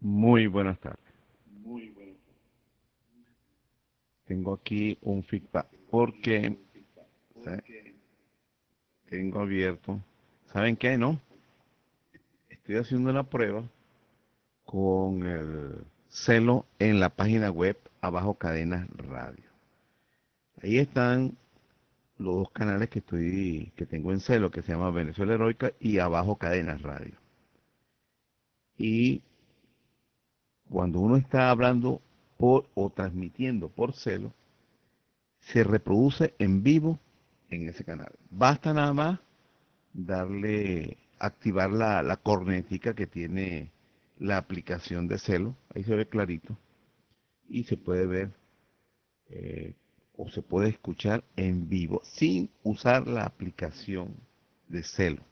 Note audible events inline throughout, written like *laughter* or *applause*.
Muy buenas tardes. Muy buenas Tengo aquí un feedback porque tengo abierto. ¿Saben qué? No. Estoy haciendo una prueba con el celo en la página web Abajo Cadenas Radio. Ahí están los dos canales que estoy que tengo en celo que se llama Venezuela Heroica y Abajo Cadenas Radio. Y cuando uno está hablando por, o transmitiendo por celo, se reproduce en vivo en ese canal. Basta nada más darle, activar la, cornética que tiene la aplicación de celo, ahí se ve clarito, y se puede ver eh, o se puede escuchar en vivo sin usar la aplicación de celo.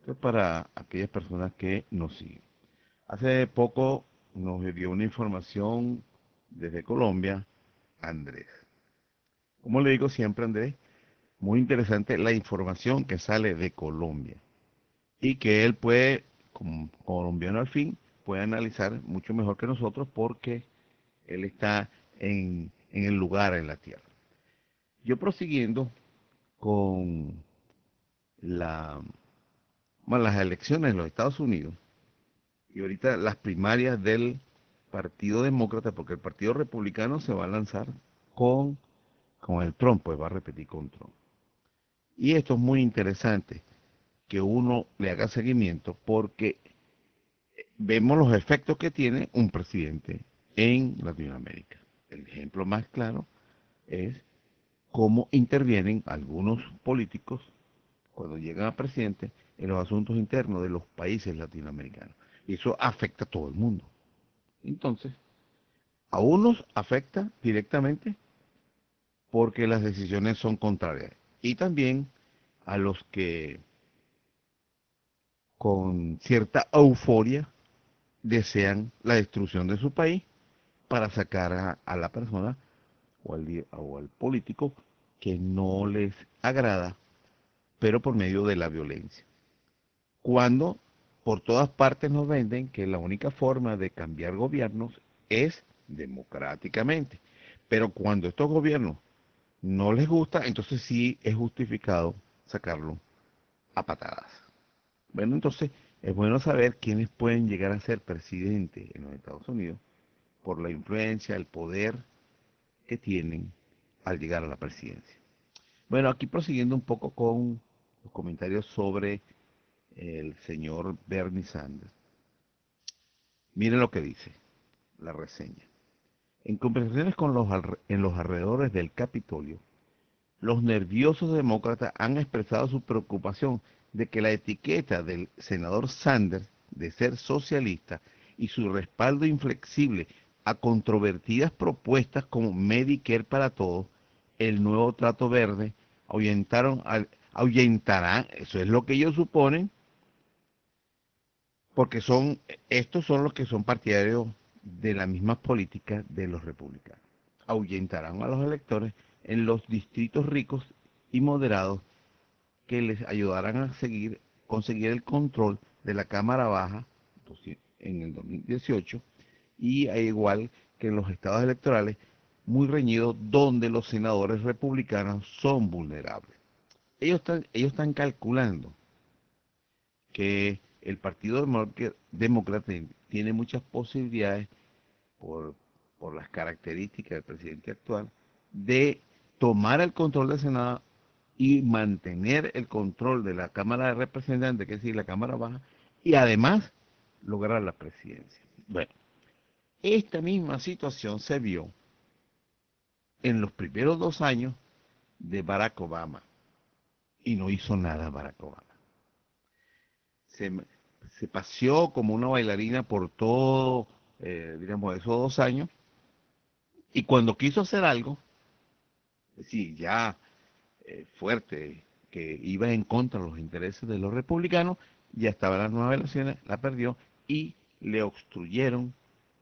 Esto es para aquellas personas que nos siguen. Hace poco nos dio una información desde Colombia, Andrés. Como le digo siempre, Andrés, muy interesante la información que sale de Colombia y que él puede, como colombiano al fin, puede analizar mucho mejor que nosotros porque él está en, el lugar, en la tierra. Yo prosiguiendo con la, las elecciones en los Estados Unidos, y ahorita las primarias del Partido Demócrata, porque el Partido Republicano se va a lanzar con, con el Trump, pues va a repetir con Trump. Y esto es muy interesante, que uno le haga seguimiento, porque vemos los efectos que tiene un presidente en Latinoamérica. El ejemplo más claro es cómo intervienen algunos políticos cuando llegan a presidente en los asuntos internos de los países latinoamericanos. Y eso afecta a todo el mundo. Entonces, a unos afecta directamente porque las decisiones son contrarias. Y también a los que con cierta euforia desean la destrucción de su país para sacar a, la persona o al, o al político que no les agrada, pero por medio de la violencia. Cuando por todas partes nos venden que la única forma de cambiar gobiernos es democráticamente. Pero cuando estos gobiernos no les gusta, entonces sí es justificado sacarlo a patadas. Bueno, entonces es bueno saber quiénes pueden llegar a ser presidente en los Estados Unidos por la influencia, el poder que tienen al llegar a la presidencia. Bueno, aquí prosiguiendo un poco con los comentarios sobre el señor Bernie Sanders. Miren lo que dice la reseña. En conversaciones con los, en los alrededores del Capitolio, los nerviosos demócratas han expresado su preocupación de que la etiqueta del senador Sanders de ser socialista y su respaldo inflexible a controvertidas propuestas como Medicare para todos, el nuevo trato verde, ahuyentaron ahuyentarán, eso es lo que ellos suponen, porque son estos son los que son partidarios de la misma política de los republicanos. Ahuyentarán a los electores en los distritos ricos y moderados que les ayudarán a seguir conseguir el control de la Cámara Baja en el 2018 y igual que en los estados electorales muy reñidos donde los senadores republicanos son vulnerables. Ellos están, ellos están calculando que el Partido Demócrata tiene muchas posibilidades, por, las características del presidente actual, de tomar el control del Senado y mantener el control de la Cámara de Representantes, que es decir, la Cámara Baja, y además lograr la presidencia. Bueno, esta misma situación se vio en los primeros dos años de Barack Obama y no hizo nada Barack Obama. Se paseó como una bailarina por todo, eh, digamos, esos dos años, y cuando quiso hacer algo, decir, ya eh, fuerte, que iba en contra de los intereses de los republicanos, ya estaba en las nuevas elecciones, la perdió y le obstruyeron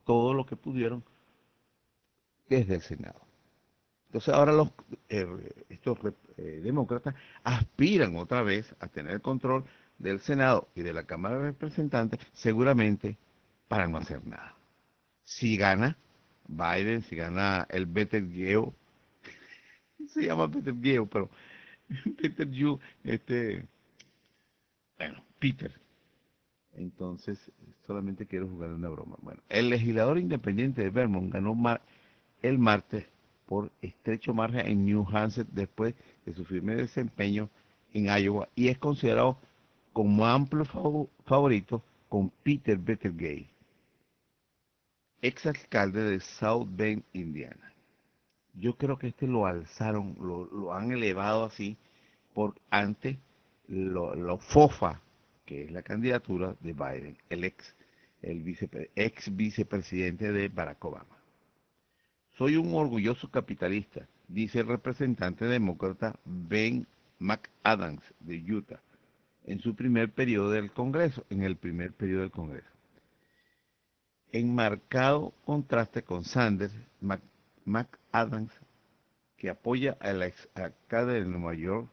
todo lo que pudieron desde el Senado. Entonces ahora los eh, estos eh, demócratas aspiran otra vez a tener control del Senado y de la Cámara de Representantes, seguramente para no hacer nada. Si gana Biden, si gana el Betelgeuse, *laughs* se llama Betelgeuse, pero *laughs* Betelgeuse, este, bueno, Peter. Entonces, solamente quiero jugar una broma. Bueno, el legislador independiente de Vermont ganó el martes por estrecho margen en New Hampshire después de su firme desempeño en Iowa y es considerado como amplio favorito con Peter Bettergay, ex alcalde de South Bend, Indiana. Yo creo que este lo alzaron, lo, han elevado así por ante lo, FOFA, que es la candidatura de Biden, el ex, el ex vicepresidente de Barack Obama. Soy un orgulloso capitalista, dice el representante demócrata Ben McAdams de Utah en su primer periodo del Congreso, en el primer periodo del Congreso. En marcado contraste con Sanders, McAdams, que apoya al ex alcalde de Nueva York,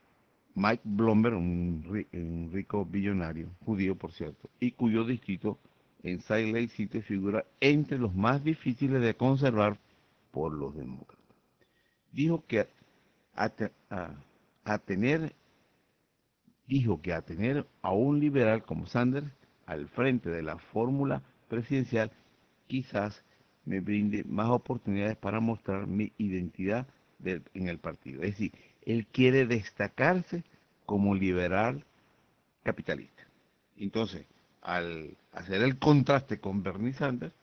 Mike Bloomberg, un, rico billonario, judío por cierto, y cuyo distrito en Salt Lake City figura entre los más difíciles de conservar por los demócratas. Dijo que a tener dijo que a tener a un liberal como Sanders al frente de la fórmula presidencial quizás me brinde más oportunidades para mostrar mi identidad en el partido. Es decir, él quiere destacarse como liberal capitalista. Entonces, al hacer el contraste con Bernie Sanders,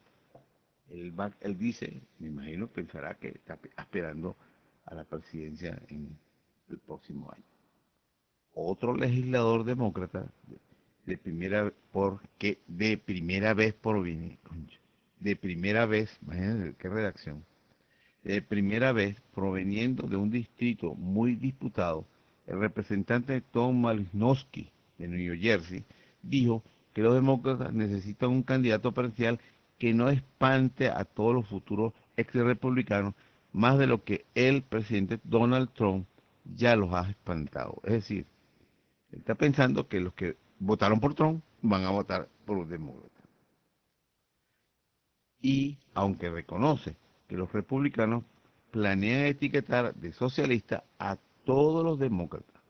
él, dice, me imagino, pensará que está aspirando a la presidencia en el próximo año otro legislador demócrata de primera porque de primera vez proviene de primera vez imagínense qué redacción de primera vez proveniendo de un distrito muy disputado el representante Tom Malinowski de New Jersey dijo que los demócratas necesitan un candidato presidencial que no espante a todos los futuros ex republicanos más de lo que el presidente Donald Trump ya los ha espantado. Es decir está pensando que los que votaron por Trump van a votar por los demócratas. Y aunque reconoce que los republicanos planean etiquetar de socialista a todos los demócratas,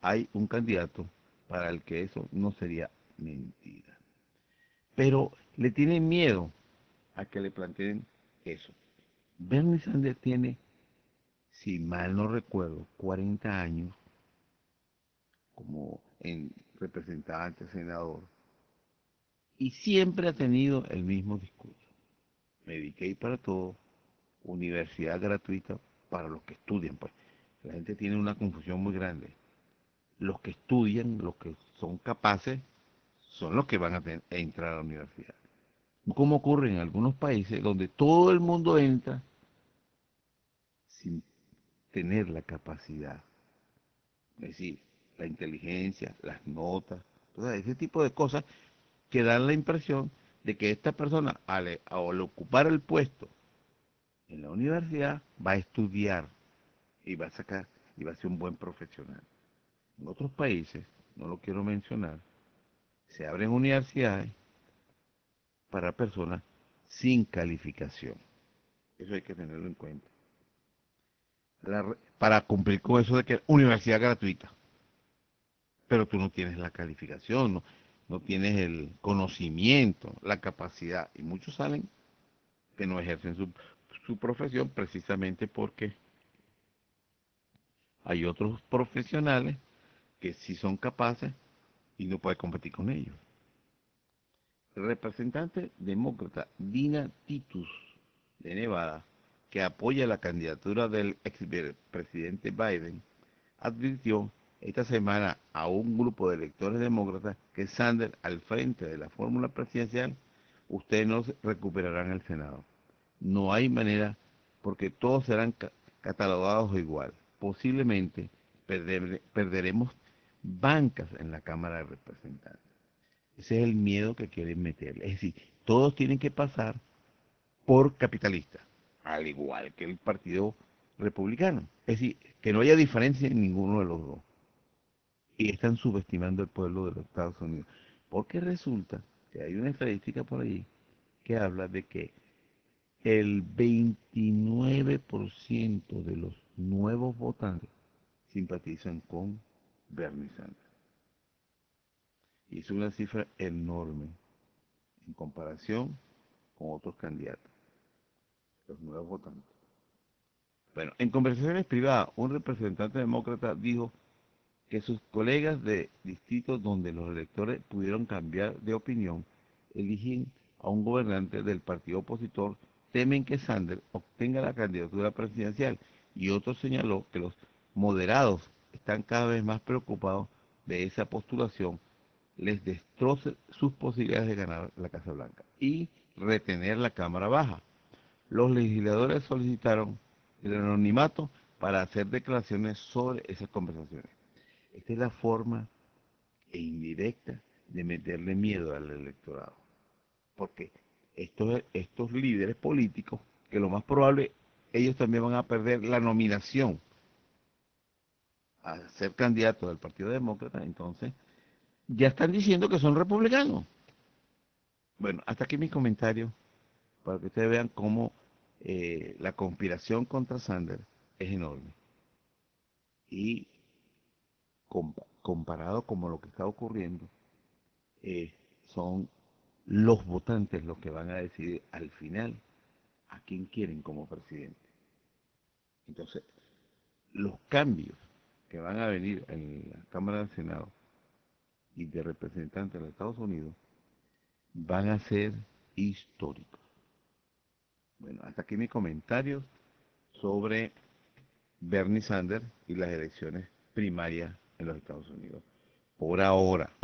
hay un candidato para el que eso no sería mentira. Pero le tienen miedo a que le planteen eso. Bernie Sanders tiene, si mal no recuerdo, 40 años como en representante, senador, y siempre ha tenido el mismo discurso. Medicaid para todos, universidad gratuita para los que estudian. Pues la gente tiene una confusión muy grande. Los que estudian, los que son capaces, son los que van a, a entrar a la universidad. Como ocurre en algunos países donde todo el mundo entra sin tener la capacidad. Es decir, la inteligencia, las notas, ese tipo de cosas que dan la impresión de que esta persona al, ocupar el puesto en la universidad va a estudiar y va a sacar y va a ser un buen profesional. En otros países, no lo quiero mencionar, se abren universidades para personas sin calificación. Eso hay que tenerlo en cuenta. para cumplir con eso de que universidad gratuita pero tú no tienes la calificación, no, tienes el conocimiento, la capacidad, y muchos salen que no ejercen su, su profesión precisamente porque hay otros profesionales que sí son capaces y no puede competir con ellos. El representante demócrata Dina Titus de Nevada, que apoya la candidatura del expresidente Biden, advirtió esta semana a un grupo de electores demócratas que Sanders al frente de la fórmula presidencial, ustedes no recuperarán el Senado. No hay manera, porque todos serán catalogados igual. Posiblemente perderemos bancas en la Cámara de Representantes. Ese es el miedo que quieren meter. Es decir, todos tienen que pasar por capitalistas, al igual que el Partido Republicano. Es decir, que no haya diferencia en ninguno de los dos. Y están subestimando el pueblo de los Estados Unidos. Porque resulta que hay una estadística por ahí que habla de que el 29% de los nuevos votantes simpatizan con Bernie Sanders. Y es una cifra enorme en comparación con otros candidatos, los nuevos votantes. Bueno, en conversaciones privadas, un representante demócrata dijo que sus colegas de distritos donde los electores pudieron cambiar de opinión eligen a un gobernante del partido opositor temen que Sanders obtenga la candidatura presidencial y otro señaló que los moderados están cada vez más preocupados de esa postulación les destroce sus posibilidades de ganar la Casa Blanca y retener la Cámara Baja. Los legisladores solicitaron el anonimato para hacer declaraciones sobre esas conversaciones. Esta es la forma indirecta de meterle miedo al electorado. Porque estos, estos líderes políticos, que lo más probable, ellos también van a perder la nominación a ser candidato del Partido Demócrata, entonces ya están diciendo que son republicanos. Bueno, hasta aquí mis comentarios para que ustedes vean cómo eh, la conspiración contra Sanders es enorme. Y comparado con lo que está ocurriendo, eh, son los votantes los que van a decidir al final a quién quieren como presidente. Entonces, los cambios que van a venir en la Cámara del Senado y de representantes de los Estados Unidos van a ser históricos. Bueno, hasta aquí mis comentarios sobre Bernie Sanders y las elecciones primarias en los Estados Unidos. Por ahora.